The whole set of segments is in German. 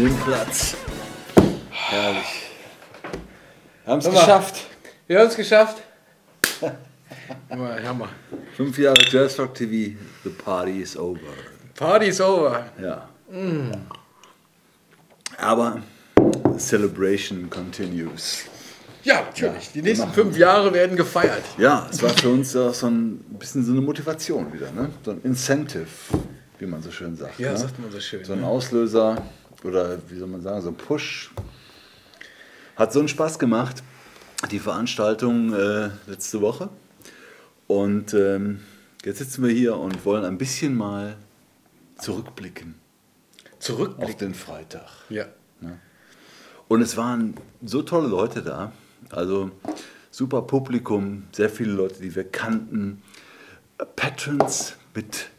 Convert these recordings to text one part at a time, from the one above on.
Nimm Platz. Herrlich. Wir haben es geschafft. Wir haben es geschafft. Hammer. Fünf Jahre Jazz Rock TV. The party is over. Party is over. Ja. Aber Celebration continues. Ja, natürlich. Ja, Die nächsten fünf Jahre werden gefeiert. Ja, es war für uns auch so ein bisschen so eine Motivation wieder, ne? So ein Incentive, wie man so schön sagt. Ja, ne? sagt man so schön. So ein ne? Auslöser oder wie soll man sagen, so ein Push. Hat so einen Spaß gemacht, die Veranstaltung äh, letzte Woche. Und ähm, jetzt sitzen wir hier und wollen ein bisschen mal zurückblicken auf Zurückblicken. den Freitag. Ja. Und es waren so tolle Leute da. Also super Publikum, sehr viele Leute, die wir kannten. Patrons mit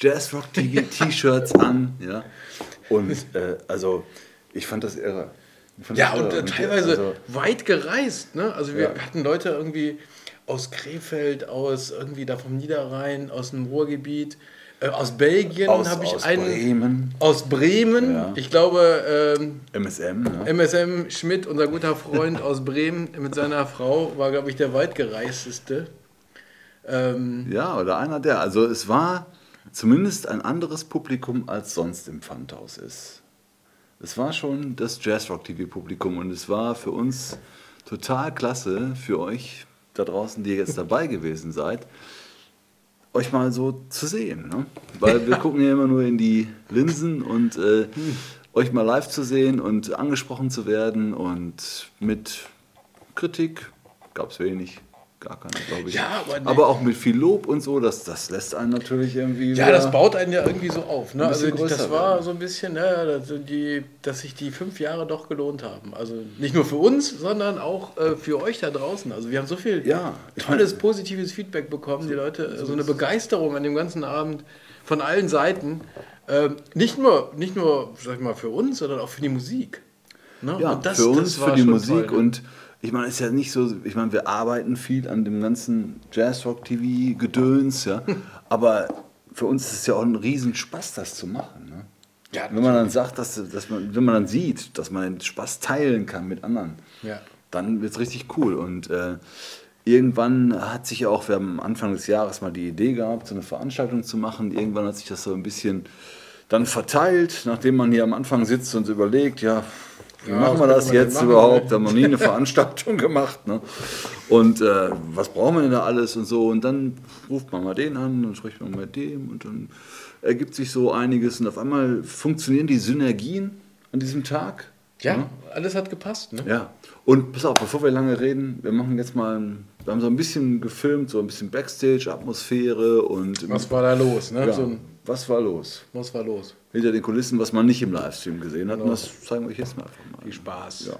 Jazzrock T-Shirts an. Ja. Und äh, also ich fand das irre. Fand Ja, das und irre. äh, teilweise also, weit gereist. Ne? Also wir Ja. hatten Leute irgendwie aus Krefeld, aus irgendwie da vom Niederrhein, aus dem Ruhrgebiet, äh, aus Belgien habe ich aus einen. Bremen, Aus Bremen. Ja. Ich glaube, ähm, MSM. Ne? MSM Schmidt, unser guter Freund aus Bremen mit seiner Frau, war, glaube ich, der weitgereisteste. Ähm, Ja, oder einer der. Also es war zumindest ein anderes Publikum, als sonst im Pfandhaus ist. Es war schon das Jazzrock-TV-Publikum und es war für uns total klasse, für euch da draußen, die jetzt dabei gewesen seid, euch mal so zu sehen. Ne? Weil wir gucken ja immer nur in die Linsen und äh, euch mal live zu sehen und angesprochen zu werden und mit Kritik gab es wenig. Gar keine, glaube ich. Ja, aber nee. aber auch mit viel Lob und so, das, das lässt einen natürlich irgendwie. ja, das baut einen ja irgendwie so auf. Ne? Also das war werden. so ein bisschen, ja, dass, die, dass sich die fünf Jahre doch gelohnt haben. Also nicht nur für uns, sondern auch äh, für euch da draußen. Also wir haben so viel Ja, tolles, positives Feedback bekommen. Die Leute, so eine Begeisterung an dem ganzen Abend von allen Seiten. Ähm, nicht nur, nicht nur, sag ich mal, für uns, sondern auch für die Musik. Ne? Ja, Und das- für uns, war für die Musik toll, ne? und ich meine, es ist ja nicht so, ich meine, wir arbeiten viel an dem ganzen Jazzrock-TV-Gedöns, ja, aber für uns ist es ja auch ein Riesenspaß, das zu machen. Ne? Ja, wenn man dann sagt, dass, dass man, wenn man dann sieht, dass man den Spaß teilen kann mit anderen, Ja. dann wird es richtig cool. Und äh, irgendwann hat sich auch, wir haben am Anfang des Jahres mal die Idee gehabt, so eine Veranstaltung zu machen. Irgendwann hat sich das so ein bisschen dann verteilt, nachdem man hier am Anfang sitzt und überlegt, ja, wie Ja, machen wir das denn jetzt machen, überhaupt? ne? Da haben wir noch nie eine Veranstaltung gemacht. Ne? Und äh, was brauchen wir denn da alles und so? Und dann ruft man mal den an, dann spricht man mit dem und dann ergibt sich so einiges und auf einmal funktionieren die Synergien an diesem Tag. Ja, ne? alles hat gepasst. Ne? Ja, und pass auf, bevor wir lange reden, wir machen jetzt mal, ein- wir haben so ein bisschen gefilmt, so ein bisschen Backstage-Atmosphäre und Was war da los? Ne? ja, So ein, was war los? was war los? Hinter den Kulissen, was man nicht im Livestream gesehen hat, und Genau. das zeigen wir euch jetzt mal einfach mal. Viel Spaß. Ja.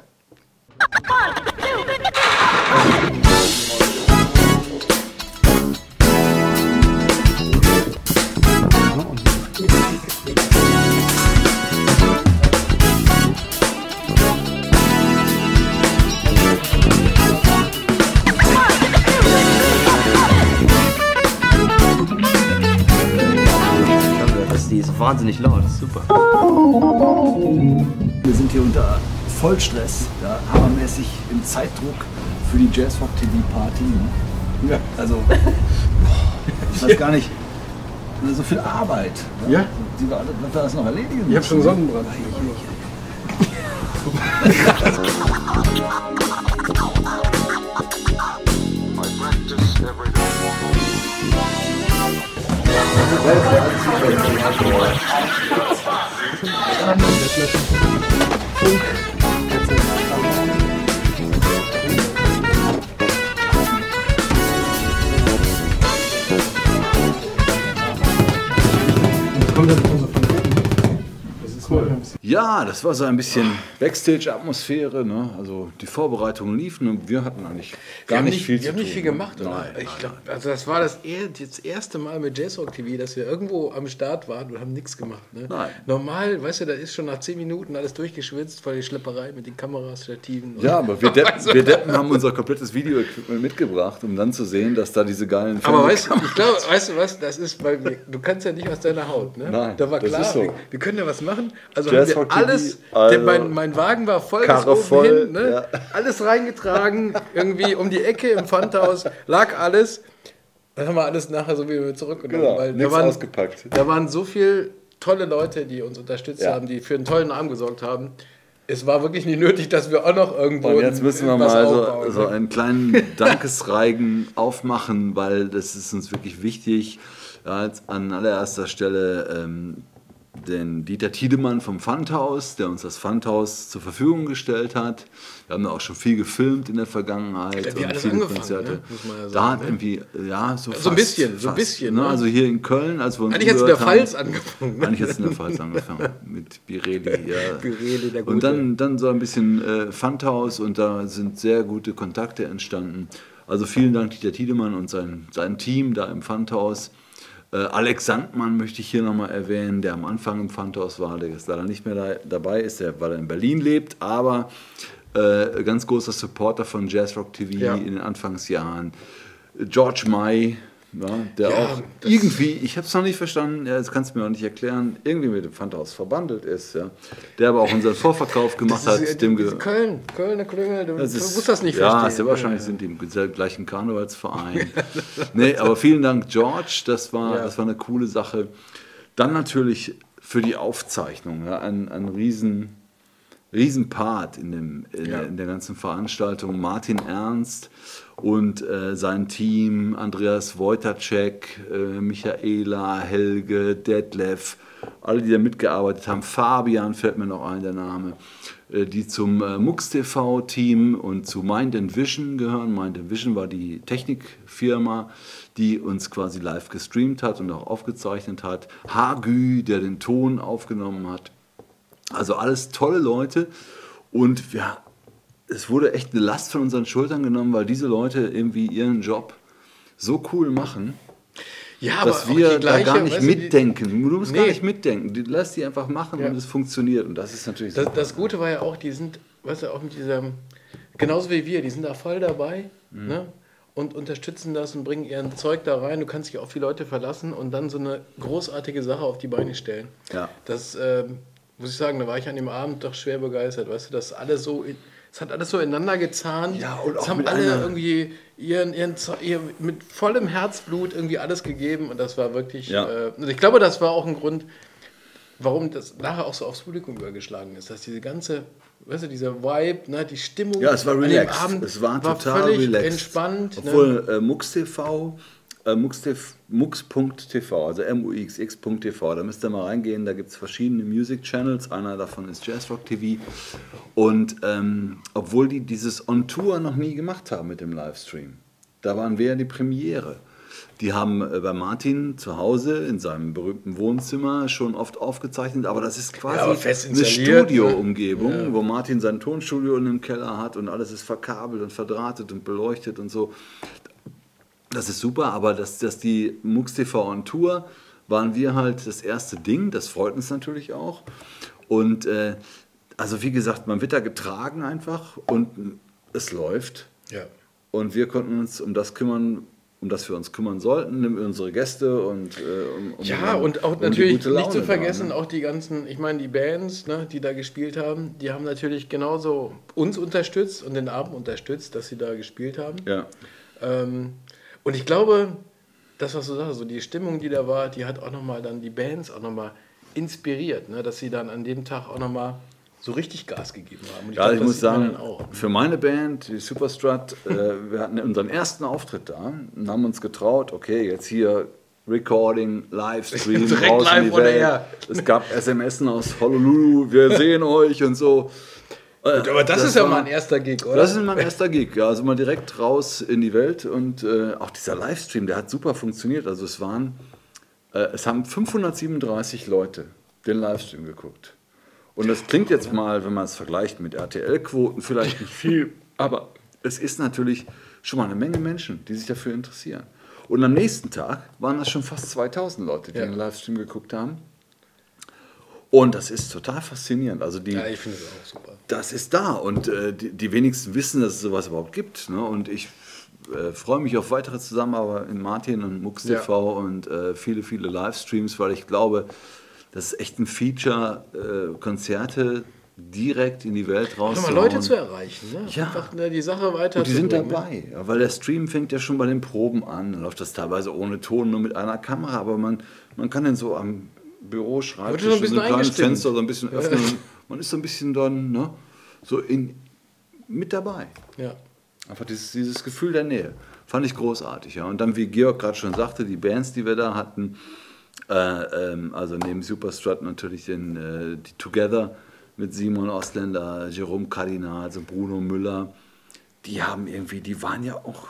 Wahnsinnig laut, das ist super. Wir sind hier unter Vollstress, ja, hammermäßig im Zeitdruck für die Jazz Rock TV Party. Ne? Ja. Also, ich weiß gar nicht, so viel Arbeit. Ja. Die wir, alle- was wir das noch erledigen Ich habe schon. Sonnenbrand. Kommt das immer so von oben? Das ist Ja, das war so ein bisschen Backstage-Atmosphäre. Ne? Also die Vorbereitungen liefen und wir hatten eigentlich Wir gar nicht, nicht, viel wir zu haben nicht tun. viel gemacht. oder? Nein, ich nein, glaub, also das war das, das erste Mal mit Jazzrock TV, dass wir irgendwo am Start waren und haben nichts gemacht. Ne? Nein. Normal, weißt du, da ist schon nach zehn Minuten alles durchgeschwitzt vor der Schlepperei mit den Kameras, Stativen. Ja, aber wir Deppen, Also- wir Deppen haben unser komplettes Video-Equipment mitgebracht, um dann zu sehen, dass da diese geilen Aber Fernseh- weißt du, ich glaube, weißt du was, das ist, weil wir, du kannst ja nicht aus deiner Haut, ne? Nein, da war das klar, ist so. wir, wir können ja was machen. Also Jazz haben wir TV, alles, also denn mein, mein Wagen war voll bis Karre oben voll, hin, ne? ja. alles reingetragen, irgendwie um die Ecke im Pfandhaus, lag alles. Dann haben wir alles nachher so wie wir zurückgenommen. Genau, weil da waren, ausgepackt. Da waren so viele tolle Leute, die uns unterstützt Ja. haben, die für einen tollen Abend gesorgt haben. Es war wirklich nicht nötig, dass wir auch noch irgendwo Und jetzt müssen wir mal so, so ne? einen kleinen Dankesreigen aufmachen, weil das ist uns wirklich wichtig. Ja, jetzt an allererster Stelle ähm, den Dieter Tiedemann vom Pfandhaus, der uns das Pfandhaus zur Verfügung gestellt hat. Wir haben da auch schon viel gefilmt in der Vergangenheit. Ja, und viele Konzerte. ne? Ja da sagen, hat ne? irgendwie, ja, so, So ein bisschen, so ein bisschen, Ne? ne? Also hier in Köln, als wir uns Eigentlich hat es in der Pfalz angefangen. ne? eigentlich hat es in der Pfalz angefangen mit Birelli. Ja. Birelli, der Gute. Und dann, dann so ein bisschen äh, Pfandhaus und da sind sehr gute Kontakte entstanden. Also vielen Dank Dieter Tiedemann und sein, sein Team da im Pfandhaus. Äh, Alex Sandmann möchte ich hier nochmal erwähnen, der am Anfang im Pfandhaus war, der jetzt leider nicht mehr da, dabei ist, der, weil er in Berlin lebt, aber äh, ganz großer Supporter von Jazzrock TV Ja. in den Anfangsjahren. George May, ja, der Ja, auch irgendwie, ich habe es noch nicht verstanden, ja, das kannst du mir auch nicht erklären, irgendwie mit dem Pfandhaus verbandelt ist, ja, der aber auch unseren Vorverkauf gemacht Das hat. ist, dem ge- ist Köln, Kölner Klüngel, du, das ist- musst das nicht ja, verstehen. sehr wahrscheinlich sind die im gleichen Karnevalsverein. nee, aber vielen Dank, George. Das war, Ja. das war eine coole Sache. Dann natürlich für die Aufzeichnung. Ja, ein, ein riesen, riesen Part in, dem, in, Ja. der, in der ganzen Veranstaltung. Martin Ernst und äh, sein Team, Andreas Wojtacek, äh, Michaela, Helge, Detlef, alle, die da mitgearbeitet haben. Fabian fällt mir noch ein, der Name äh, die zum äh, MUX TV Team und zu Mind Vision gehören. Mind Vision war die Technikfirma, die uns quasi live gestreamt hat und auch aufgezeichnet hat. Hagü, der den Ton aufgenommen hat. Also alles tolle Leute und ja, es wurde echt eine Last von unseren Schultern genommen, weil diese Leute irgendwie ihren Job so cool machen, ja, dass wir die da gleiche, gar nicht weißt du, die- mitdenken. Du musst gar Nee. nicht mitdenken. Die, lass die einfach machen Ja. und es funktioniert. Und das ist natürlich Das, das Gute war ja auch, die sind, weißt du, auch mit diesem, genauso wie wir, die sind da voll dabei Mhm. ne? und unterstützen das und bringen ihren Zeug da rein. Du kannst dich auf die Leute verlassen und dann so eine großartige Sache auf die Beine stellen. Ja. Das ähm, muss ich sagen, da war ich an dem Abend doch schwer begeistert, weißt du, dass alle so, in- es hat alles so ineinander gezahnt. Ja, und es haben alle irgendwie ihren, ihren, Ze- ihr, mit vollem Herzblut irgendwie alles gegeben und das war wirklich, Ja. äh, und ich glaube, das war auch ein Grund, warum das nachher auch so aufs Publikum übergeschlagen ist, dass diese ganze, weißt du, dieser Vibe, ne, die Stimmung Ja, es war relaxed. Abend es war total völlig relaxed. entspannt. ne? Obwohl äh, MUX TV, äh, MUX TV, MUX.tv, also MUXX.tv, da müsst ihr mal reingehen, da gibt es verschiedene Music Channels, einer davon ist Jazzrock TV. Und ähm, obwohl die dieses On-Tour noch nie gemacht haben mit dem Livestream, da waren wir ja die Premiere. Die haben äh, bei Martin zu Hause in seinem berühmten Wohnzimmer schon oft aufgezeichnet, aber das ist quasi Ja, eine ne? Studioumgebung, wo Martin sein Tonstudio in dem Keller hat und alles ist verkabelt und verdrahtet und beleuchtet und so. Das ist super, aber dass, dass die MUX TV on Tour waren wir halt das erste Ding, das freut uns natürlich auch. Und äh, also wie gesagt, man wird da getragen einfach und es läuft. Ja. Und wir konnten uns um das kümmern, um das wir uns kümmern sollten, um unsere Gäste und äh, um, um Ja, um- und auch natürlich nicht zu da, vergessen, ne? auch die ganzen, ich meine, die Bands, ne, die da gespielt haben, die haben natürlich genauso uns unterstützt und den Abend unterstützt, dass sie da gespielt haben. Ja. Ähm, und ich glaube, das, was du sagst, so die Stimmung, die da war, die hat auch nochmal dann die Bands auch nochmal inspiriert, ne, dass sie dann an dem Tag auch nochmal so richtig Gas gegeben haben. Und Ja, glaub, ich muss sagen, auch. für meine Band, die Superstrut, äh, wir hatten unseren ersten Auftritt da und haben uns getraut, okay, jetzt hier Recording, Livestream, raus in live die on Welt. Es gab SMS aus Honolulu, wir sehen euch und so. Äh, Aber das, ist ja war- mal ein erster Gig, oder? Das ist mein erster Gig, ja, also mal direkt raus in die Welt und äh, auch dieser Livestream, der hat super funktioniert. Also es waren, äh, es haben 537 Leute den Livestream geguckt. Und das klingt jetzt mal, wenn man es vergleicht mit RTL-Quoten, vielleicht nicht viel, aber es ist natürlich schon mal eine Menge Menschen, die sich dafür interessieren. Und am nächsten Tag waren das schon fast 2000 Leute, die Ja. den Livestream geguckt haben. Und das ist total faszinierend. Also die, Ja, ich finde es auch super. das ist da und äh, die, die wenigsten wissen, dass es sowas überhaupt gibt. Ne? Und ich äh, freue mich auf weitere Zusammenarbeit mit Martin und Mux Ja. TV und äh, viele, viele Livestreams, weil ich glaube, das ist echt ein Feature, äh, Konzerte direkt in die Welt Nochmal rauszuhauen. Leute zu erreichen. Ne? Ja. Einfach ne, die Sache weiter Und die sind bringen, ne? dabei, weil der Stream fängt ja schon bei den Proben an. Dann läuft das teilweise ohne Ton, nur mit einer Kamera, aber man, man kann den so am Büro schreiben, schon ein bisschen so ein kleines. Fenster so ein bisschen öffnen. man ist so ein bisschen dann ne, so in, mit dabei. Ja. Einfach dieses, dieses Gefühl der Nähe. Fand ich großartig. Ja. Und dann, wie Georg gerade schon sagte, die Bands, die wir da hatten, äh, ähm, also neben Superstrut natürlich den, äh, die Together mit Simon Ostländer, Jerome Kardinal, also Bruno Müller, die haben irgendwie, die waren ja auch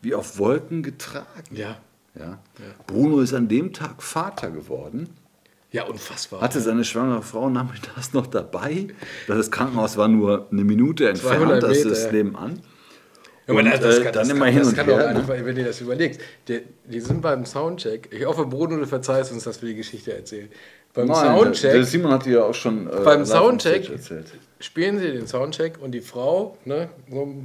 wie auf Wolken getragen. Ja. Ja. Bruno ist an dem Tag Vater geworden. Ja, unfassbar. Hatte seine schwangere Frau nachmittags noch dabei. Das Krankenhaus war nur eine Minute entfernt, 200 das ist ja. nebenan. Ja, Und, das, das äh, kann, dann immer hin das und kann her, Doch ne? wenn du das überlegst. Die, die sind beim Soundcheck. Ich hoffe, Bruno, du verzeihst uns, dass wir die Geschichte erzählen. Beim Nein, Soundcheck Der Simon hat die ja auch schon äh, Beim Soundcheck spielen sie den Soundcheck und die Frau ne, so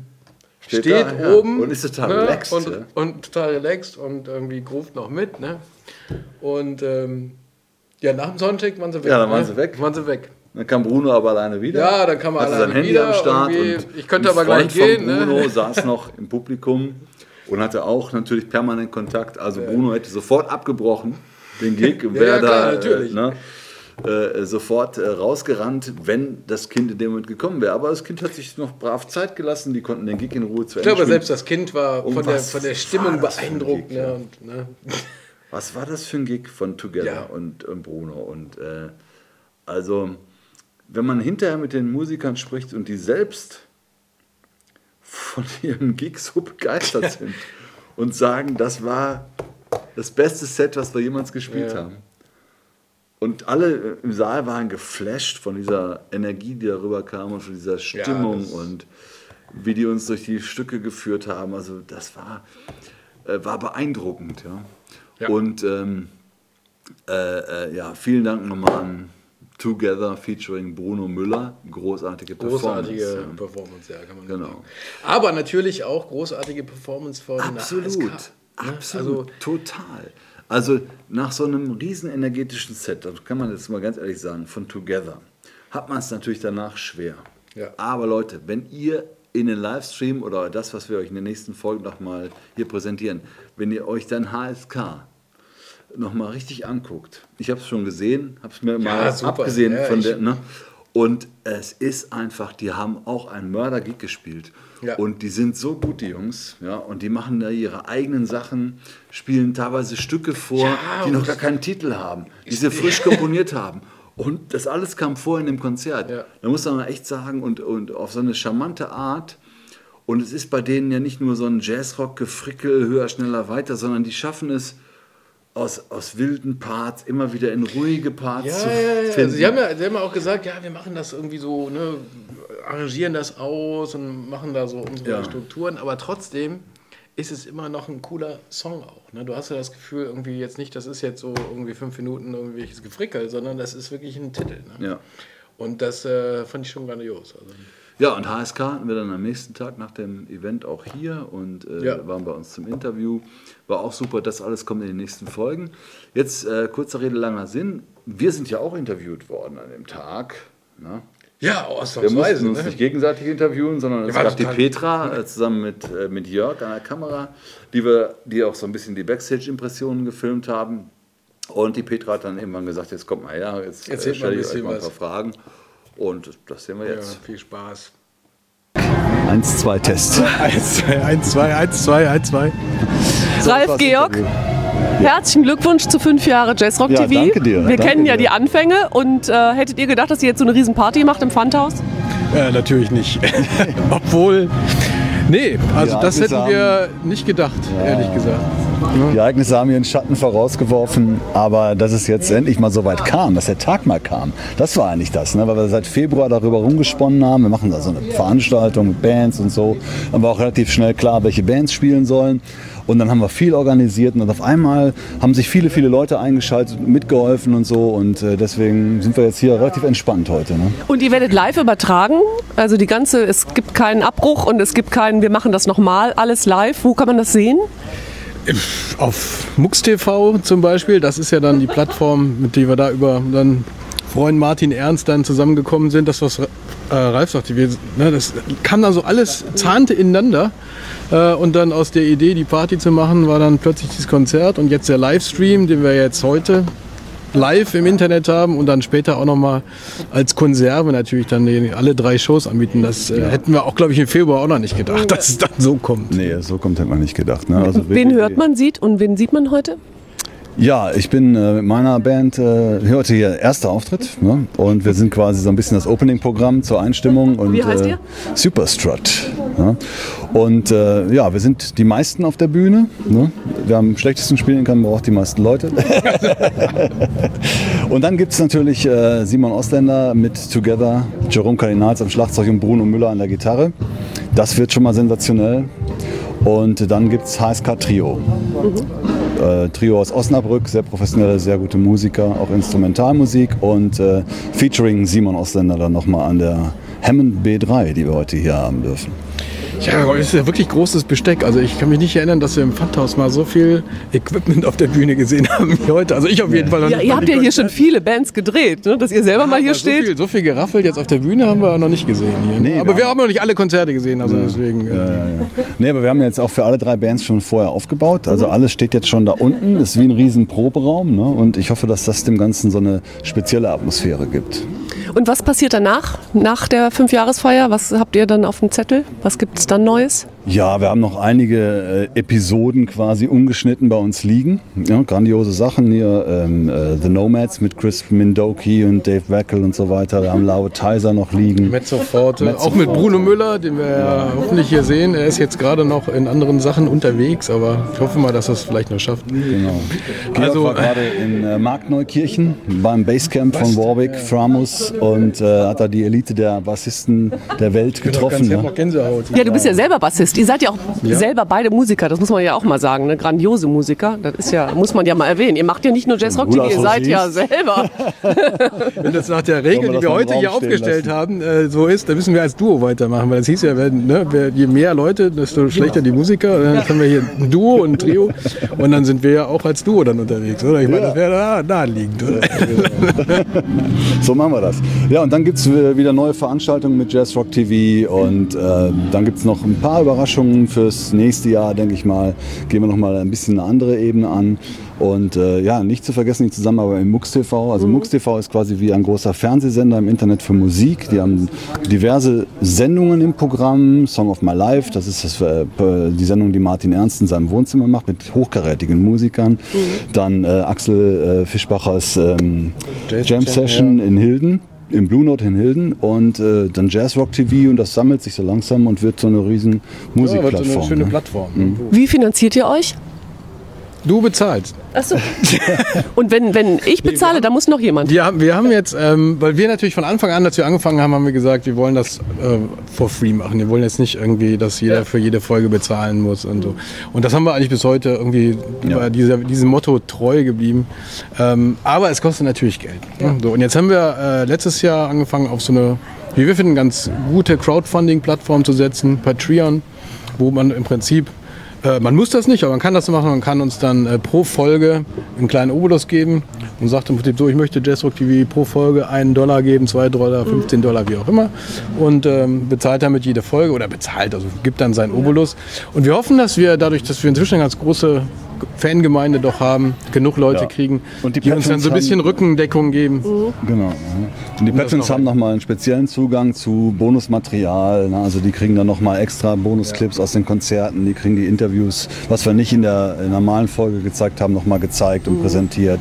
Steht steht, da, ja. oben Und ist total ne, relaxed, Und, ja. und total relaxed und irgendwie ruft noch mit. Ne? Und ähm, ja, nach dem Soundcheck waren sie weg. Ja, dann waren ne? sie weg. Waren sie weg. Dann kam Bruno aber alleine wieder. Ja, dann kam er hatte alleine sein Handy wieder, am Start und Ich könnte aber gleich Freund von gehen, ne? Bruno saß noch im Publikum und hatte auch natürlich permanent Kontakt. Also Bruno hätte sofort abgebrochen den Gig und Ja, wäre ja, da natürlich. Äh, ne, äh, sofort äh, rausgerannt, wenn das Kind in dem Moment gekommen wäre. Aber das Kind hat sich noch brav Zeit gelassen. Die konnten den Gig in Ruhe zu Ich Ende glaube, spielen. selbst das Kind war Und von der, von der Stimmung beeindruckt. Gig, ja. Ne? Und, ne? Was war das für ein Gig von Together Ja. und, und Bruno? Und äh, also, wenn man hinterher mit den Musikern spricht und die selbst von ihrem Gig so begeistert sind und sagen, das war das beste Set, was wir jemals gespielt Ja. haben. Und alle im Saal waren geflasht von dieser Energie, die darüber kam und von dieser Stimmung das- und wie die uns durch die Stücke geführt haben. Also das war, äh, war beeindruckend. Ja. Ja. Und ähm, äh, äh, ja, vielen Dank nochmal an Together featuring Bruno Müller. Großartige Performance. Großartige. Performance, ja, kann man Genau. sagen. Aber natürlich auch großartige Performance von Absolut, ASK, ne? absolut, Also, total. Also nach so einem riesen energetischen Set, das kann man jetzt mal ganz ehrlich sagen, von Together, hat man es natürlich danach schwer. Ja. Aber Leute, wenn ihr in den Livestream oder das, was wir euch in den nächsten Folgen nochmal hier präsentieren, wenn ihr euch dann HSK nochmal richtig anguckt, ich habe es schon gesehen, habe es mir mal super. abgesehen Ja, von der, ne? Und es ist einfach, die haben auch einen Mörder-Gig gespielt. Ja. Und die sind so gut, die Jungs. Ja, und die machen da ihre eigenen Sachen, spielen teilweise Stücke vor, Ja, die noch gar keinen Titel haben, die sie frisch komponiert haben. Und das alles kam vor in dem Konzert. Ja. Da muss man echt sagen, und, und auf so eine charmante Art. Und es ist bei denen ja nicht nur so ein Jazzrock-Gefrickel, höher, schneller, weiter, sondern die schaffen es aus, aus wilden Parts immer wieder in ruhige Parts ja, zu ja, ja. finden. Also, sie haben ja, sie haben ja auch gesagt, ja, wir machen das irgendwie so, ne, arrangieren das aus und machen da so unsere Ja. Strukturen, aber trotzdem ist es immer noch ein cooler Song auch. Ne? Du hast ja das Gefühl, irgendwie jetzt nicht, das ist jetzt so irgendwie fünf Minuten irgendwelches Gefrickel, sondern das ist wirklich ein Titel. Ne? Ja. Und das äh, fand ich schon grandios. Also, Ja, und HSK hatten wir dann am nächsten Tag nach dem Event auch hier und äh, Ja. waren bei uns zum Interview. War auch super, das alles kommt in den nächsten Folgen. Jetzt äh, kurzer Rede, langer Sinn. Wir sind ja auch interviewt worden an dem Tag. Ne? ja, Wir ausnahmsweise. mussten uns Ne? nicht gegenseitig interviewen, sondern es war gab die Petra äh, zusammen mit, äh, mit Jörg an der Kamera, die, wir, die auch so ein bisschen die Backstage-Impressionen gefilmt haben. Und die Petra hat dann irgendwann gesagt, jetzt kommt mal her, jetzt äh, stelle ich euch mal ein was. paar Fragen. Und das sehen wir Ja, jetzt. viel Spaß. 1, 2, Test. 1, 2, 1, 2, 1, 2, 1, 2. Ralf Georg, herzlichen Glückwunsch zu fünf Jahre Jazzrock Ja, TV. danke dir, Wir danke kennen ja dir. die Anfänge und äh, hättet ihr gedacht, dass ihr jetzt so eine riesen Party macht im Pfandhaus? Äh, natürlich nicht. Obwohl, nee, also Ja, das wir hätten wir nicht gedacht, ehrlich gesagt. Die Ereignisse haben ihren Schatten vorausgeworfen, aber dass es jetzt endlich mal so weit kam, dass der Tag mal kam, das war eigentlich das, ne? weil wir seit Februar darüber rumgesponnen haben. Wir machen da so eine Veranstaltung mit Bands und so. Dann war auch relativ schnell klar, welche Bands spielen sollen. Und dann haben wir viel organisiert und auf einmal haben sich viele, viele Leute eingeschaltet, mitgeholfen und so. Und äh, deswegen sind wir jetzt hier relativ entspannt heute. Ne? Und ihr werdet live übertragen. Also die ganze, es gibt keinen Abbruch und es gibt keinen, wir machen das nochmal, alles live. Wo kann man das sehen? Auf MUX TV zum Beispiel, das ist ja dann die Plattform, mit der wir da über dann Freund Martin Ernst dann zusammengekommen sind, das was äh, Ralf sagte, wir, ne, das kam dann so alles, zahnte ineinander. Äh, und dann aus der Idee, die Party zu machen, war dann plötzlich dieses Konzert und jetzt der Livestream, den wir jetzt heute live im Internet haben und dann später auch nochmal als Konserve natürlich dann alle drei Shows anbieten. Das äh, hätten wir auch, glaube ich, im Februar auch noch nicht gedacht, dass es dann so kommt. Nee, so kommt hätte man nicht gedacht. Ne? Also Wen hört man, sieht und wen sieht man heute? Ja, ich bin äh, mit meiner Band äh, heute hier erster Auftritt ne? und wir sind quasi so ein bisschen das Opening-Programm zur Einstimmung und Wie heißt äh, ihr? Superstrut. Ne? Und äh, ja, wir sind die meisten auf der Bühne. Ne? Wer am schlechtesten spielen kann, braucht die meisten Leute. und dann gibt es natürlich äh, Simon Ostländer mit Together, Jerome Kardinals am Schlagzeug und Bruno Müller an der Gitarre. Das wird schon mal sensationell. Und dann gibt es HSK Trio. Äh, Trio aus Osnabrück, sehr professionelle, sehr gute Musiker, auch Instrumentalmusik und äh, featuring Simon Ostländer dann nochmal an der Hammond B3, die wir heute hier haben dürfen. Ja, aber es ist ja wirklich großes Besteck. Also ich kann mich nicht erinnern, dass wir im Pfandhaus mal so viel Equipment auf der Bühne gesehen haben wie heute. Also ich auf jeden Fall. noch Ja, nicht ihr habt ja hier schon viele Bands gedreht, ne? dass ihr selber mal hier Aber so steht. Viel, so viel geraffelt jetzt auf der Bühne haben wir noch nicht gesehen hier. Nee, aber wir haben noch nicht alle Konzerte gesehen, also deswegen. äh, Ja, ja, ja. Nee, aber wir haben jetzt auch für alle drei Bands schon vorher aufgebaut. Also alles steht jetzt schon da unten. Ist wie ein riesen Proberaum. Ne? Und ich hoffe, dass das dem Ganzen so eine spezielle Atmosphäre gibt. Und was passiert danach, nach der Fünfjahresfeier? Was habt ihr dann auf dem Zettel? Was gibt es dann Neues? Ja, wir haben noch einige äh, Episoden quasi ungeschnitten bei uns liegen. Ja, grandiose Sachen hier. Ähm, äh, The Nomads mit Chris Mindoki und Dave Wackel und so weiter. Wir haben Lau Tizer noch liegen. Mezzo Forte, Mezzo auch mit. Bruno Müller, den wir ja hoffentlich hier sehen. Er ist jetzt gerade noch in anderen Sachen unterwegs, aber ich hoffe mal, dass er es vielleicht noch schafft. Genau. Georg Also- war gerade in äh, Markneukirchen beim Basecamp von Warwick, Framus und äh, hat da die Elite der Bassisten der Welt getroffen. Ich habe Ja. noch Gänsehaut. Ja, du bist ja selber Bassist. Ihr seid ja auch selber beide Musiker. Das muss man ja auch mal sagen. Ne? Grandiose Musiker. Das ist ja, muss man ja mal erwähnen. Ihr macht ja nicht nur Jazzrock, ihr seid Regis. ja selber. Wenn das nach der Regel, die wir heute Raum hier aufgestellt lassen? haben, äh, so ist, dann müssen wir als Duo weitermachen. Weil das hieß ja, wenn, ne, wer, je mehr Leute, desto schlechter die Musiker. Dann haben wir hier ein Duo und ein Trio. Und dann sind wir ja auch als Duo dann unterwegs, oder? Ich meine, das wäre da naheliegend, oder? So machen wir das. Ja, und dann gibt es wieder neue Veranstaltungen mit Jazz Rock TV und äh, dann gibt es noch ein paar Überraschungen fürs nächste Jahr, denke ich mal. Gehen wir noch mal ein bisschen eine andere Ebene an. Und äh, ja, nicht zu vergessen die Zusammenarbeit mit MUX TV. Also MUX TV ist quasi wie ein großer Fernsehsender im Internet für Musik. Die haben diverse Sendungen im Programm. Song of My Life, das ist das, äh, die Sendung, die Martin Ernst in seinem Wohnzimmer macht mit hochkarätigen Musikern. Dann äh, Axel äh, Fischbachers ähm, Jam Session in Hilden. Im Blue Note in Hilden und äh, dann Jazz Rock TV und das sammelt sich so langsam und wird so eine riesen Ja, wird so Musikplattform. eine schöne ne? Plattform. Wie finanziert ihr euch? Du bezahlst. Achso. Und wenn, wenn ich bezahle, da muss noch jemand. Haben, wir haben jetzt, ähm, weil wir natürlich von Anfang an, als wir angefangen haben, haben wir gesagt, wir wollen das äh, for free machen. Wir wollen jetzt nicht irgendwie, dass jeder für jede Folge bezahlen muss und so. Und das haben wir eigentlich bis heute irgendwie über dieser, diesem Motto treu geblieben. Ähm, aber es kostet natürlich Geld. Ne? So, und jetzt haben wir äh, letztes Jahr angefangen, auf so eine, wie wir finden, ganz gute Crowdfunding-Plattform zu setzen, Patreon, wo man im Prinzip äh, man muss das nicht, aber man kann das so machen. Man kann uns dann äh, pro Folge einen kleinen Obolus geben und sagt im Prinzip so, ich möchte Jazzrock TV pro Folge einen Dollar geben, zwei Dollar, 15 Dollar, wie auch immer. Und ähm, bezahlt damit jede Folge oder bezahlt, also gibt dann seinen Obolus. Und wir hoffen, dass wir dadurch, dass wir inzwischen eine ganz große Fangemeinde doch haben, genug Leute Ja. kriegen, Und die die, uns dann so ein bisschen Rückendeckung geben. Genau. ja. Und die Patrons noch haben nochmal einen speziellen Zugang zu Bonusmaterial. Ne? Also die kriegen dann nochmal extra Bonusclips aus den Konzerten, die kriegen die Interviews, was wir nicht in der normalen Folge gezeigt haben, nochmal gezeigt und präsentiert.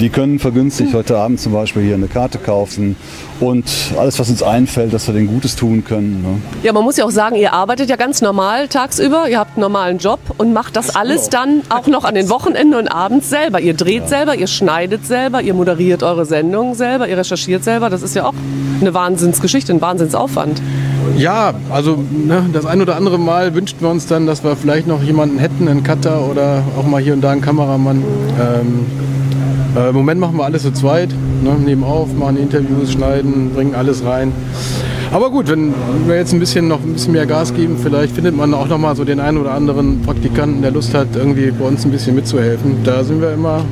Die können vergünstigt heute Abend zum Beispiel hier eine Karte kaufen und alles, was uns einfällt, dass wir denen Gutes tun können. Ne? Ja, man muss ja auch sagen, ihr arbeitet ja ganz normal tagsüber, ihr habt einen normalen Job und macht das alles dann auch noch an den Wochenenden und abends selber. Ihr dreht selber, ihr schneidet selber, ihr moderiert eure Sendungen selber, ihr recherchiert selber. Das ist ja auch eine Wahnsinnsgeschichte, ein Wahnsinnsaufwand. Ja, also ne, das ein oder andere Mal wünschten wir uns dann, dass wir vielleicht noch jemanden hätten, einen Cutter oder auch mal hier und da einen Kameramann. Ähm, äh, Im Moment machen wir alles zu zweit, ne, nehmen auf, machen Interviews, schneiden, bringen alles rein. Aber gut, wenn wir jetzt ein bisschen noch ein bisschen mehr Gas geben, vielleicht findet man auch noch mal so den einen oder anderen Praktikanten, der Lust hat, irgendwie bei uns ein bisschen mitzuhelfen. Da sind wir immer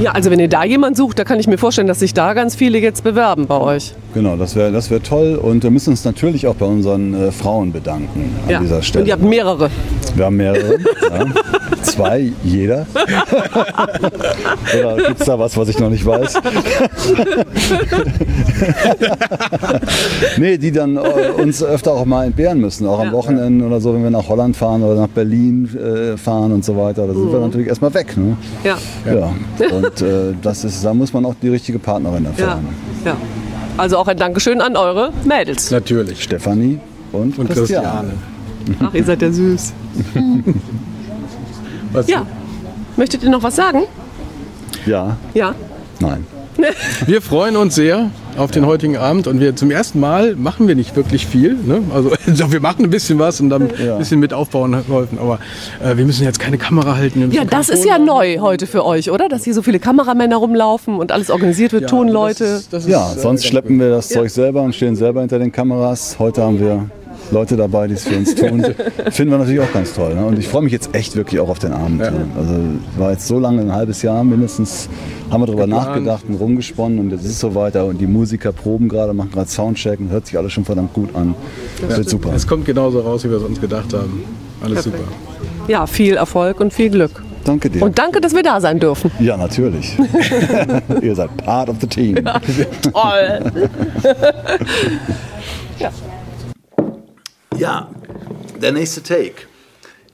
Ja, also wenn ihr da jemanden sucht, da kann ich mir vorstellen, dass sich da ganz viele jetzt bewerben bei euch. Genau, das wäre das wär toll. Und wir müssen uns natürlich auch bei unseren äh, Frauen bedanken an Ja. dieser Stelle. Und ihr habt mehrere. Wir haben mehrere. ja. Zwei, jeder. Oder gibt es da was, was ich noch nicht weiß? nee, die dann äh, uns öfter auch mal entbehren müssen, auch am Ja. Wochenende oder so, wenn wir nach Holland fahren oder nach Berlin äh, fahren und so weiter. Da sind Mhm. wir natürlich erstmal weg. Ne? Ja. Ja. Und äh, das ist, da muss man auch die richtige Partnerin dafür haben. ja. Also auch ein Dankeschön an eure Mädels. natürlich. Stefanie und, Und Christiane. Ach, ihr seid ja süß. Was- Ja. Möchtet ihr noch was sagen? Ja, Ja. nein. Wir freuen uns sehr auf den heutigen Abend und wir zum ersten Mal machen wir nicht wirklich viel. Ne? Also wir machen ein bisschen was und dann Ja. ein bisschen mit aufbauen geholfen, aber äh, wir müssen jetzt keine Kamera halten. Ja, das ist ja neu heute für euch, oder? Dass hier so viele Kameramänner rumlaufen und alles organisiert wird, machen. Tonleute. Das ist- das ist, Ja, äh, sonst schleppen wir das Zeug selber und stehen selber hinter den Kameras. Heute haben wir Leute dabei, die es für uns tun. Finden wir natürlich auch ganz toll. Ne? Und ich freue mich jetzt echt wirklich auch auf den Abend. Ne? Also war jetzt so lange, ein halbes Jahr mindestens, haben wir darüber Geplant. nachgedacht und rumgesponnen und jetzt ist es so weiter. Und die Musiker proben gerade, machen gerade Soundcheck und hört sich alles schon verdammt gut an. Das wird super. Es kommt genauso raus, wie wir es uns gedacht haben. Alles super. Ja, viel Erfolg und viel Glück. Danke dir. Und danke, dass wir da sein dürfen. ja, natürlich. Ihr seid part of the team. Toll. Ja, der nächste Take.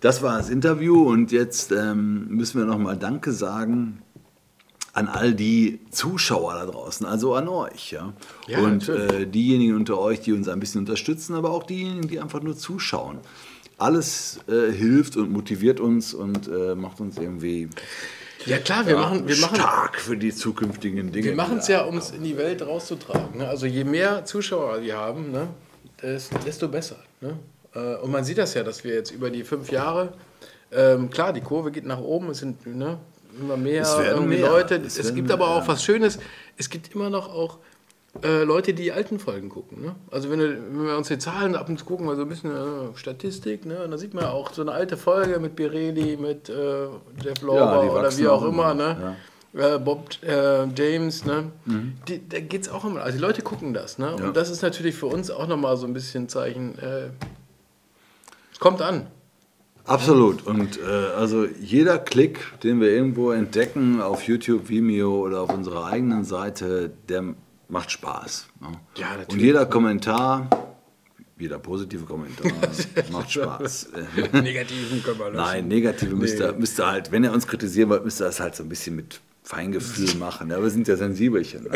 Das war das Interview und jetzt ähm, müssen wir nochmal Danke sagen an all die Zuschauer da draußen, also an euch. Ja? Ja, und äh, diejenigen unter euch, die uns ein bisschen unterstützen, aber auch diejenigen, die einfach nur zuschauen. Alles äh, hilft und motiviert uns und äh, macht uns irgendwie Ja klar, wir machen, wir machen, stark für die zukünftigen Dinge. wir machen es ja, um es in die Welt rauszutragen. Ne? Also je mehr Zuschauer wir haben, ne, des- desto besser. Ne? Äh, Und man sieht das ja, dass wir jetzt über die fünf Jahre, ähm, klar, die Kurve geht nach oben, es sind ne, immer mehr, mehr. Leute. Es Es, gibt mehr, aber auch ja. was Schönes, es gibt immer noch auch äh, Leute, die die alten Folgen gucken. Ne? Also wenn, wenn wir uns die Zahlen ab und zu gucken, mal so ein bisschen äh, Statistik, ne? und da sieht man ja auch so eine alte Folge mit Birelli, mit äh, Jeff Ja, Lauber die oder wie auch immer. immer, Ne? Äh, Bob äh, James, ne? Mhm. Die, da geht es auch immer. Also die Leute gucken das, ne? Ja. Und das ist natürlich für uns auch nochmal so ein bisschen Zeichen. Äh, es kommt an. Absolut. Und äh, also jeder Klick, den wir irgendwo entdecken auf YouTube, Vimeo oder auf unserer eigenen Seite, der macht Spaß. Ne? Ja, natürlich. Und jeder Kommentar, jeder positive Kommentar macht Spaß. Negativen können wir löschen. Nein, negative müsst ihr, müsst ihr halt, wenn ihr uns kritisieren wollt, müsst ihr das halt so ein bisschen mit Feingefühl machen. Ja, wir sind ja Sensibelchen. Ne?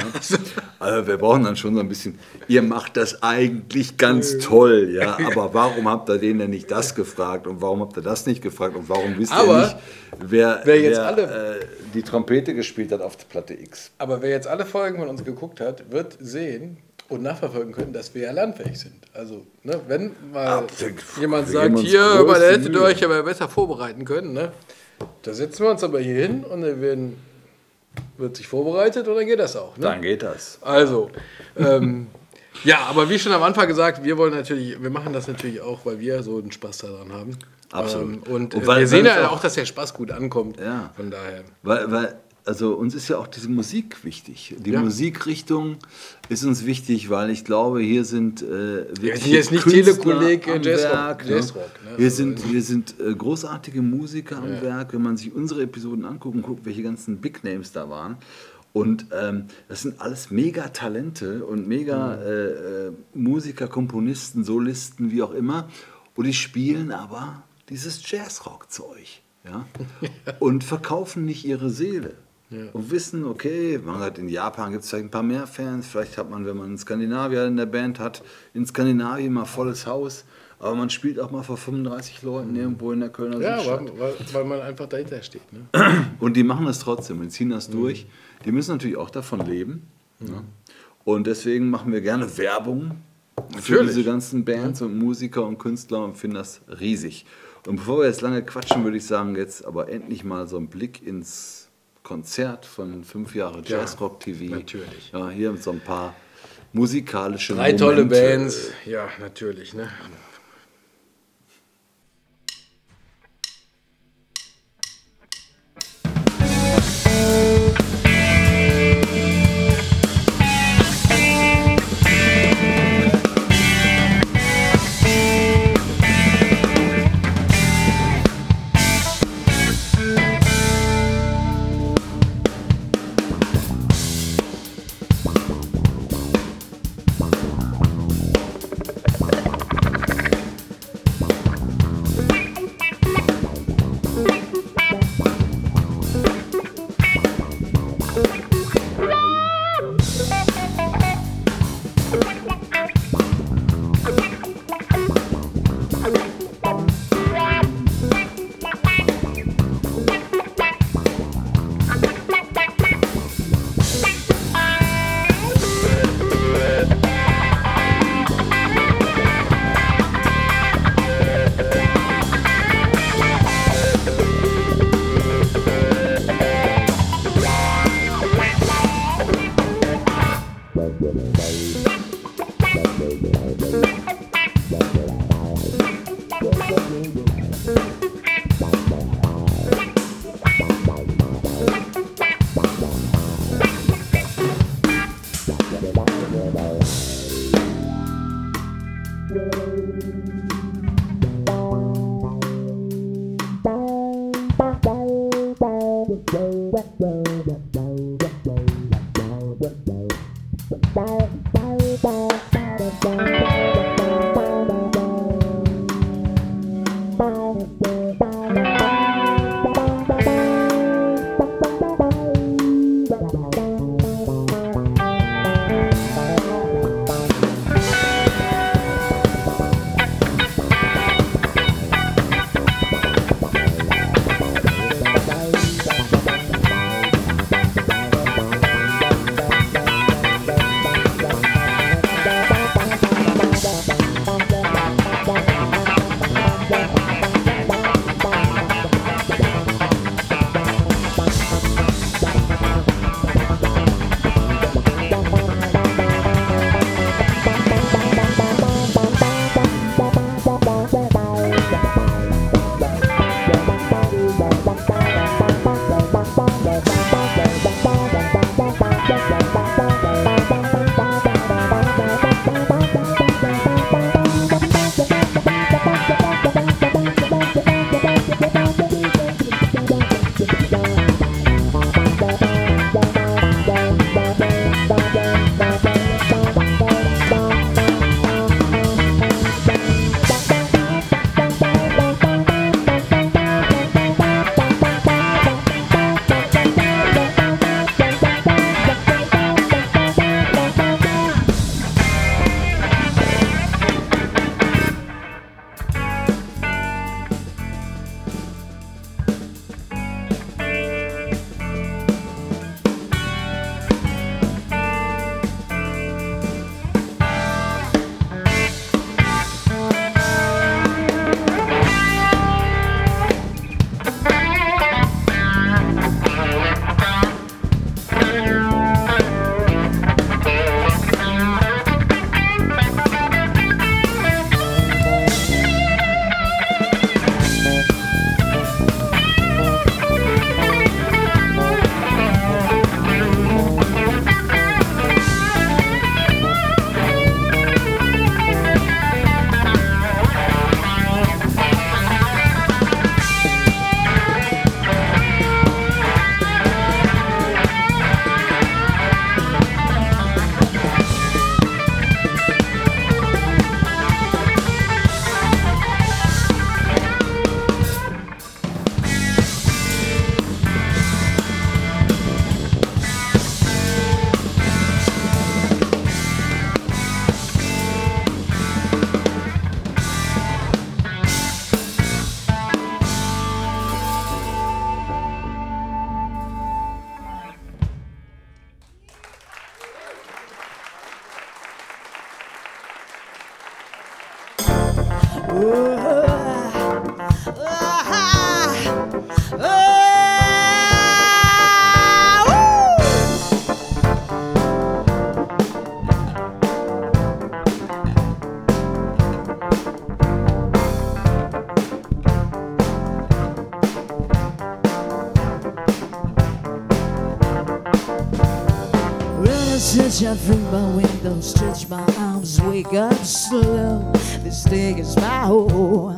Also wir brauchen dann schon so ein bisschen, ihr macht das eigentlich ganz toll, ja, aber warum habt ihr den denn nicht das gefragt und warum habt ihr das nicht gefragt und warum wisst ihr Aber nicht, wer, wer jetzt wer, alle- äh, die Trompete gespielt hat auf der Platte X? Aber wer jetzt alle Folgen von uns geguckt hat, wird sehen und nachverfolgen können, dass wir ja lernfähig sind. Also, ne, wenn mal wir- jemand wir sagt, hier, aber da hättet ihr euch aber besser vorbereiten können, ne? Da setzen wir uns aber hier hin und dann werden, wird sich vorbereitet und dann geht das auch. Ne? Dann geht das. Also, ähm, ja, aber wie schon am Anfang gesagt, wir wollen natürlich, wir machen das natürlich auch, weil wir so einen Spaß daran haben. Absolut. Ähm, und Und weil- wir sehen ja auch- auch, dass der Spaß gut ankommt. Ja. Von daher. Weil, weil, also uns ist ja auch diese Musik wichtig. Die Ja. Musikrichtung ist uns wichtig, weil ich glaube, hier sind äh, wirklich sind jetzt nicht Künstler am Jazzrock- Werk, ne? Jazzrock, ne? Hier Also- sind, hier sind äh, großartige Musiker am Werk, wenn man sich unsere Episoden anguckt und guckt, welche ganzen Big Names da waren. Und ähm, das sind alles mega Talente und mega äh, äh, Musiker, Komponisten, Solisten, wie auch immer. Und die spielen aber dieses Jazzrock-Zeug. Ja? Und verkaufen nicht ihre Seele. Und wissen, okay, man hat in Japan gibt es vielleicht ein paar mehr Fans. Vielleicht hat man, wenn man einen Skandinavier in der Band hat, in Skandinavien mal volles Haus. Aber man spielt auch mal vor 35 Leuten irgendwo in der Kölner Ja, Südstadt. weil, weil, weil man einfach dahinter steht. Ne? Und die machen das trotzdem und ziehen Mhm. das durch. Die müssen natürlich auch davon leben. Ne? Und deswegen machen wir gerne Werbung für Natürlich. diese ganzen Bands und Musiker und Künstler und finden das riesig. Und bevor wir jetzt lange quatschen, würde ich sagen, jetzt aber endlich mal so ein Blick ins Konzert von fünf Jahre Ja, Jazzrock TV. natürlich. Ja, hier mit so ein paar musikalische Drei tolle Momente. Bands. Ja, natürlich. Ne? Wow. don't stretch my arms, wake up slow. This day is my home.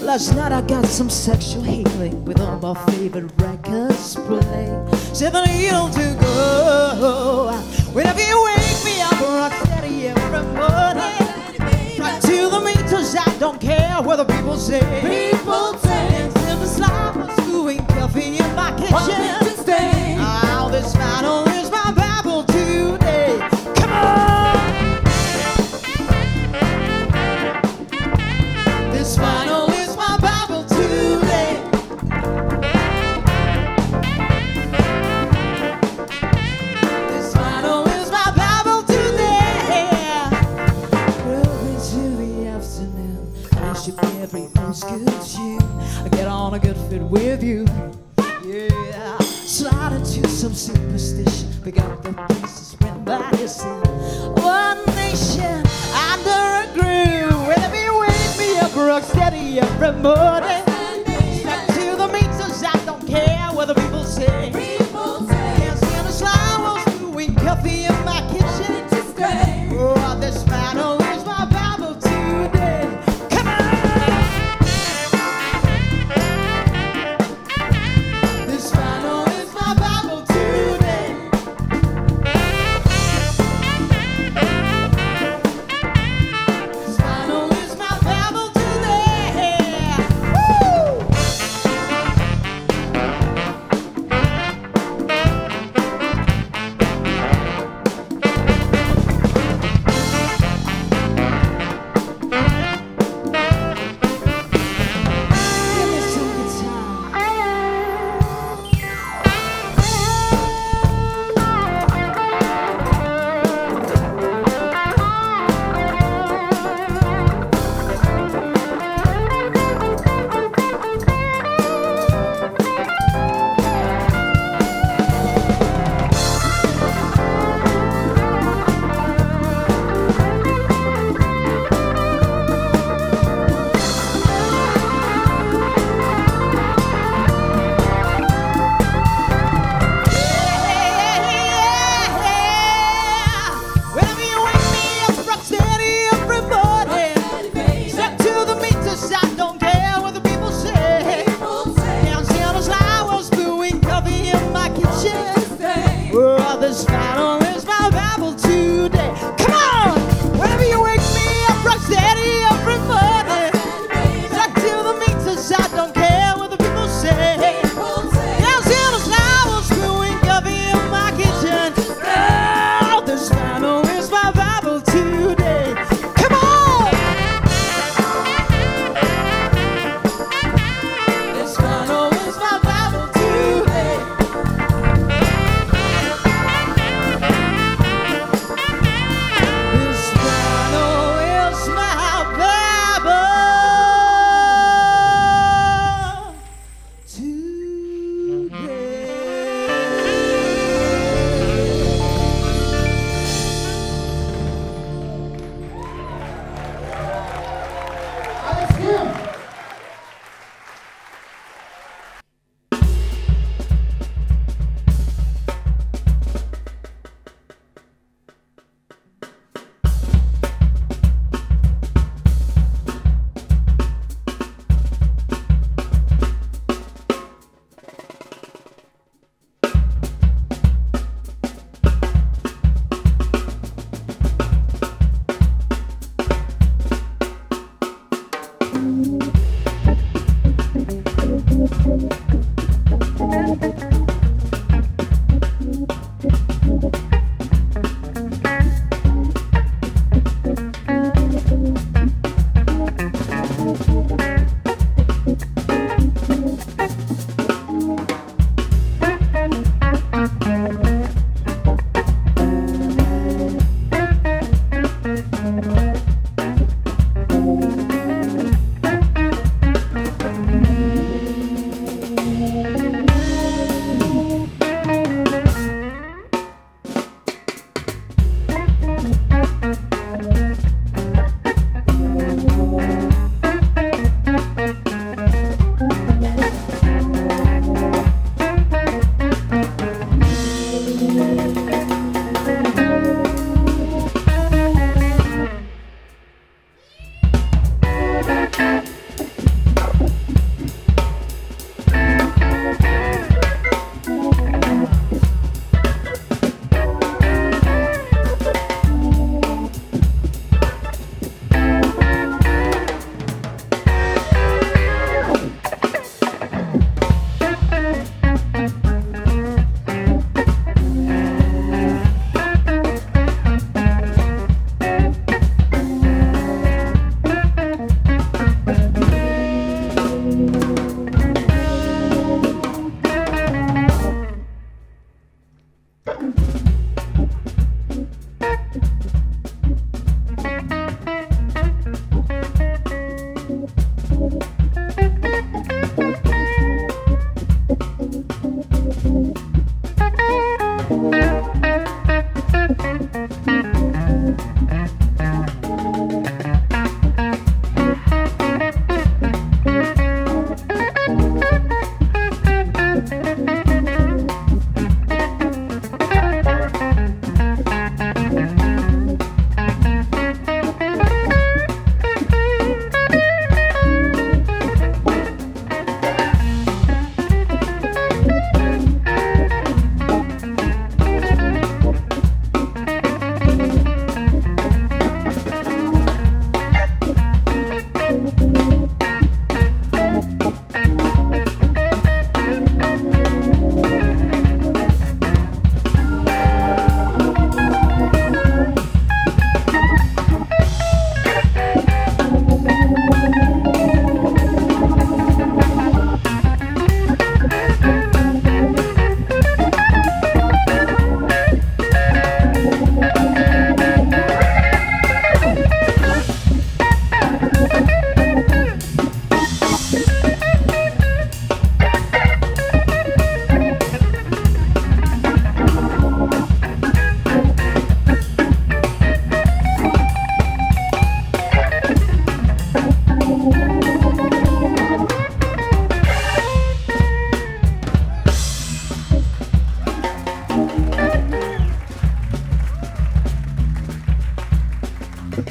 Last night I got some sexual healing with all my favorite records playing. Seven years to go. Whenever you wake me up, rock steady every morning. Right to the meters, I don't care what the people say.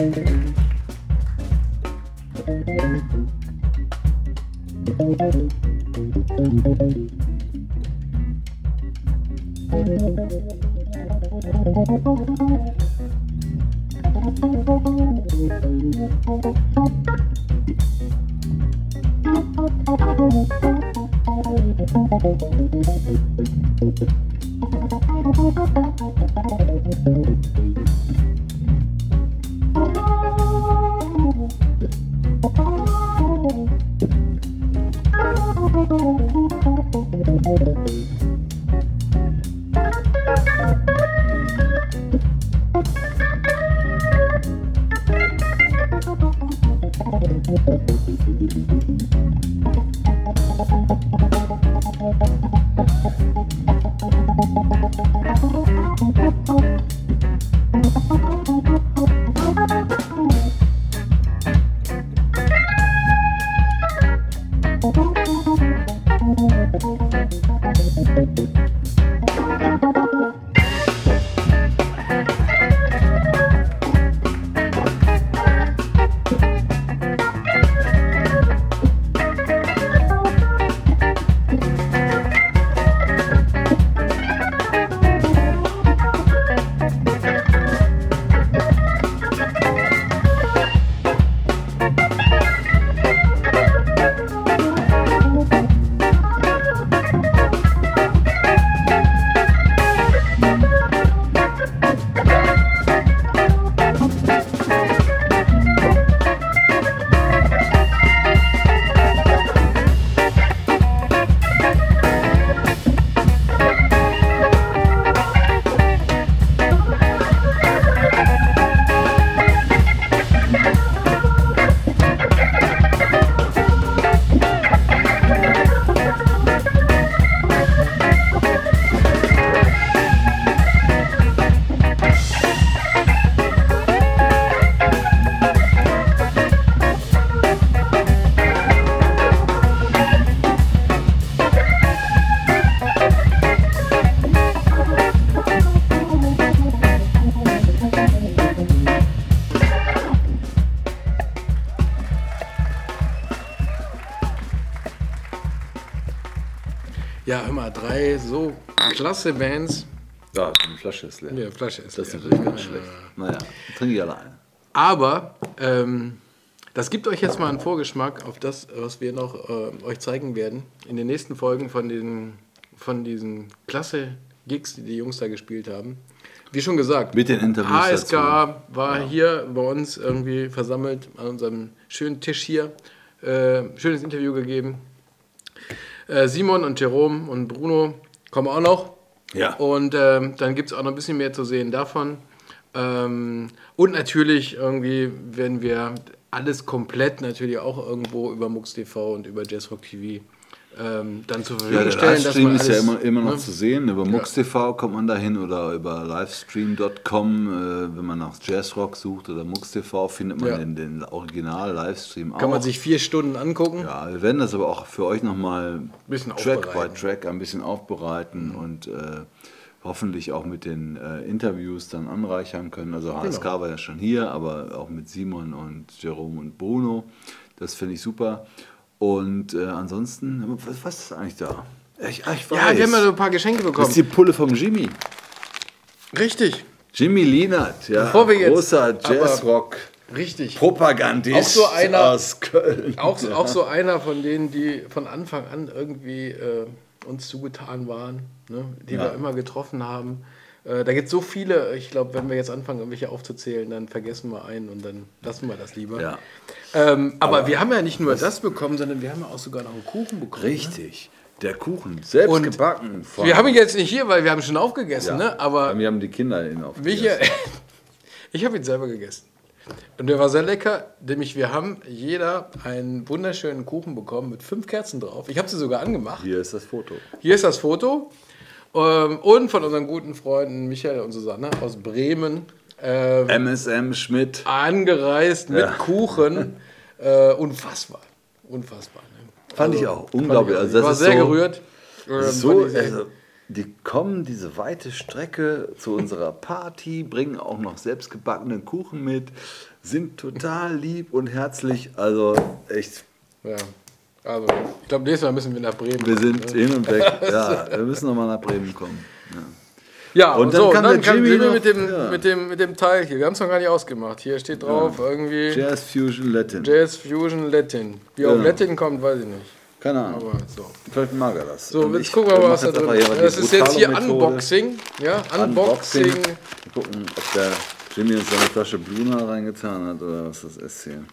Ja, hör drei so klasse Bands. Ja, die Flasche ist leer. Ja, Flasche ist Das ist natürlich ganz schlecht. Naja, trinke ich alleine. Aber ähm, das gibt euch jetzt mal einen Vorgeschmack auf das, was wir noch äh, euch zeigen werden in den nächsten Folgen von, den, von diesen klasse Gigs, die die Jungs da gespielt haben. Wie schon gesagt, Mit den Interviews HSK dazu. war hier bei uns irgendwie versammelt an unserem schönen Tisch hier. Äh, schönes Interview gegeben. Äh, Simon und Jerome und Bruno kommen auch noch. Ja. Und ähm, dann gibt es auch noch ein bisschen mehr zu sehen davon. Ähm, und natürlich irgendwie werden wir alles komplett natürlich auch irgendwo über MUX TV und über Jazzrock TV ähm, dann zur Verfügung Ja, der stellen. Livestream ist ja immer, immer noch ne? zu sehen. Über MUX TV kommt man dahin oder über livestream.com. Äh, wenn man nach Jazzrock sucht oder MUX TV, findet man Ja. den, den Original-Livestream auch. Kann man sich vier Stunden angucken. ja, wir werden das aber auch für euch nochmal Track by. Track ein bisschen aufbereiten und äh, hoffentlich auch mit den äh, Interviews dann anreichern können. Also HSK Genau. war ja schon hier, aber auch mit Simon und Jerome und Bruno. Das finde ich super. Und äh, ansonsten, was, was ist eigentlich da? Ich, ah, ich Ja, wir haben ja so ein paar Geschenke das bekommen. ist die Pulle vom Jimmy. Richtig, Jimmy Lienert, ja, Bevor wir jetzt- großer Jazzrock. richtig. Propagandist Auch so einer- aus Köln. Auch, so- auch so einer von denen, die von Anfang an irgendwie äh, uns zugetan waren, ne? die Ja. wir immer getroffen haben. Äh, da gibt es so viele, ich glaube, wenn wir jetzt anfangen, irgendwelche aufzuzählen, dann vergessen wir einen und dann lassen wir das lieber. Ja, Ähm, aber, wir haben ja nicht nur das bekommen, sondern wir haben ja auch sogar noch einen Kuchen bekommen. richtig. Der Kuchen, selbst Und gebacken. Wir haben ihn jetzt nicht hier, weil wir haben schon aufgegessen, ja, ne? aber wir haben die Kinder ihn auf. Michael, ich habe ihn selber gegessen. Und der war sehr lecker, nämlich wir haben jeder einen wunderschönen Kuchen bekommen mit fünf Kerzen drauf. Ich habe sie sogar angemacht. Hier ist das Foto. Hier ist das Foto. Ähm, und von unseren guten Freunden Michael und Susanne aus Bremen. Ähm, MSM Schmidt. angereist mit Ja. Kuchen. Äh, unfassbar. Unfassbar. Ne? Fand ich auch. Unglaublich. Also ich, das war sehr so, gerührt. Ähm, so, sehr- also, die kommen diese weite Strecke zu unserer Party, bringen auch noch selbstgebackenen Kuchen mit, sind total lieb und herzlich. Also echt, Ja. Also, ich glaube, nächstes Mal müssen wir nach Bremen. wir sind ne? hin und weg. Ja, wir müssen nochmal nach Bremen kommen. Ja. Ja, Und und dann so, kann dann Jimmy Jimmy noch- mit, dem, ja. mit, dem, mit dem Teil hier. Wir haben es noch gar nicht ausgemacht. Hier steht drauf irgendwie Jazz Fusion Latin. Jazz Fusion Latin. Wie Ja. Latin kommt, weiß ich nicht. Keine Ahnung. Aber so. Vielleicht mag er das. So, Und jetzt ich gucken wir mal, was da drin ist. Das ist jetzt hier Brutalo-Methode. Unboxing. Ja, Unboxing. Unboxing. Wir gucken, ob der Jimmy jetzt seine Flasche Bluna reingetan hat oder was das ist hier.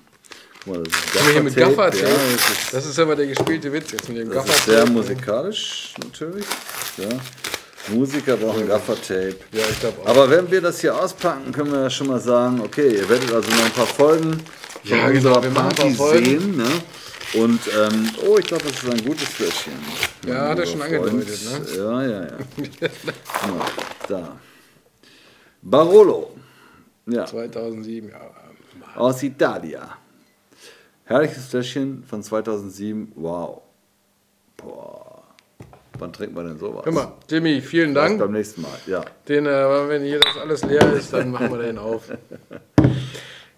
Guck mal, das ist hier mit Gaffer-Tape. Ja, das ist, Das ist aber der gespielte Witz jetzt mit dem das ist sehr musikalisch natürlich. Ja. Musiker brauchen Gaffer-Tape. Ja, ich glaube auch. Aber wenn wir das hier auspacken, können wir ja schon mal sagen, okay, ihr werdet also noch ein paar Folgen von Ja, genau, unserer wir machen ein paar Party sehen. Ne? Und, ähm, oh, ich glaube, das ist ein gutes Fläschchen. Ja, hat er schon Freund. angedeutet, ne? Ja, ja, ja. ja da. Barolo. Ja, 2007, ja. aus Italia. Herrliches Fläschchen von 2007. Wow. Boah. Wann trinkt man denn sowas? Hör mal, Jimmy, vielen Vielleicht Dank. Beim nächsten Mal, ja. Den, äh, wenn hier das alles leer ist, dann machen wir den auf.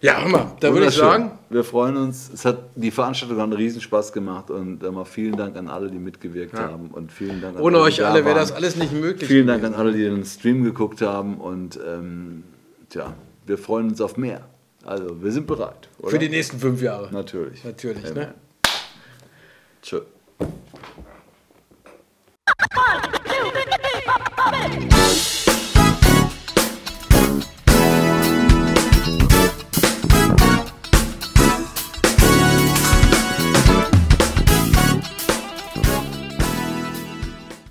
Ja, hör mal, da würde ich sagen, Wir freuen uns. Es hat, die Veranstaltung hat einen Riesenspaß gemacht und äh, mal vielen Dank an alle, die mitgewirkt haben und vielen Dank an ohne alle, euch alle wäre das alles nicht möglich. Vielen Dank an alle, die den Stream geguckt haben und ähm, tja, wir freuen uns auf mehr. Also, wir sind bereit. Oder? Für die nächsten fünf Jahre. Natürlich. Natürlich, Amen. ne? Tschö. One, two, three, four, five.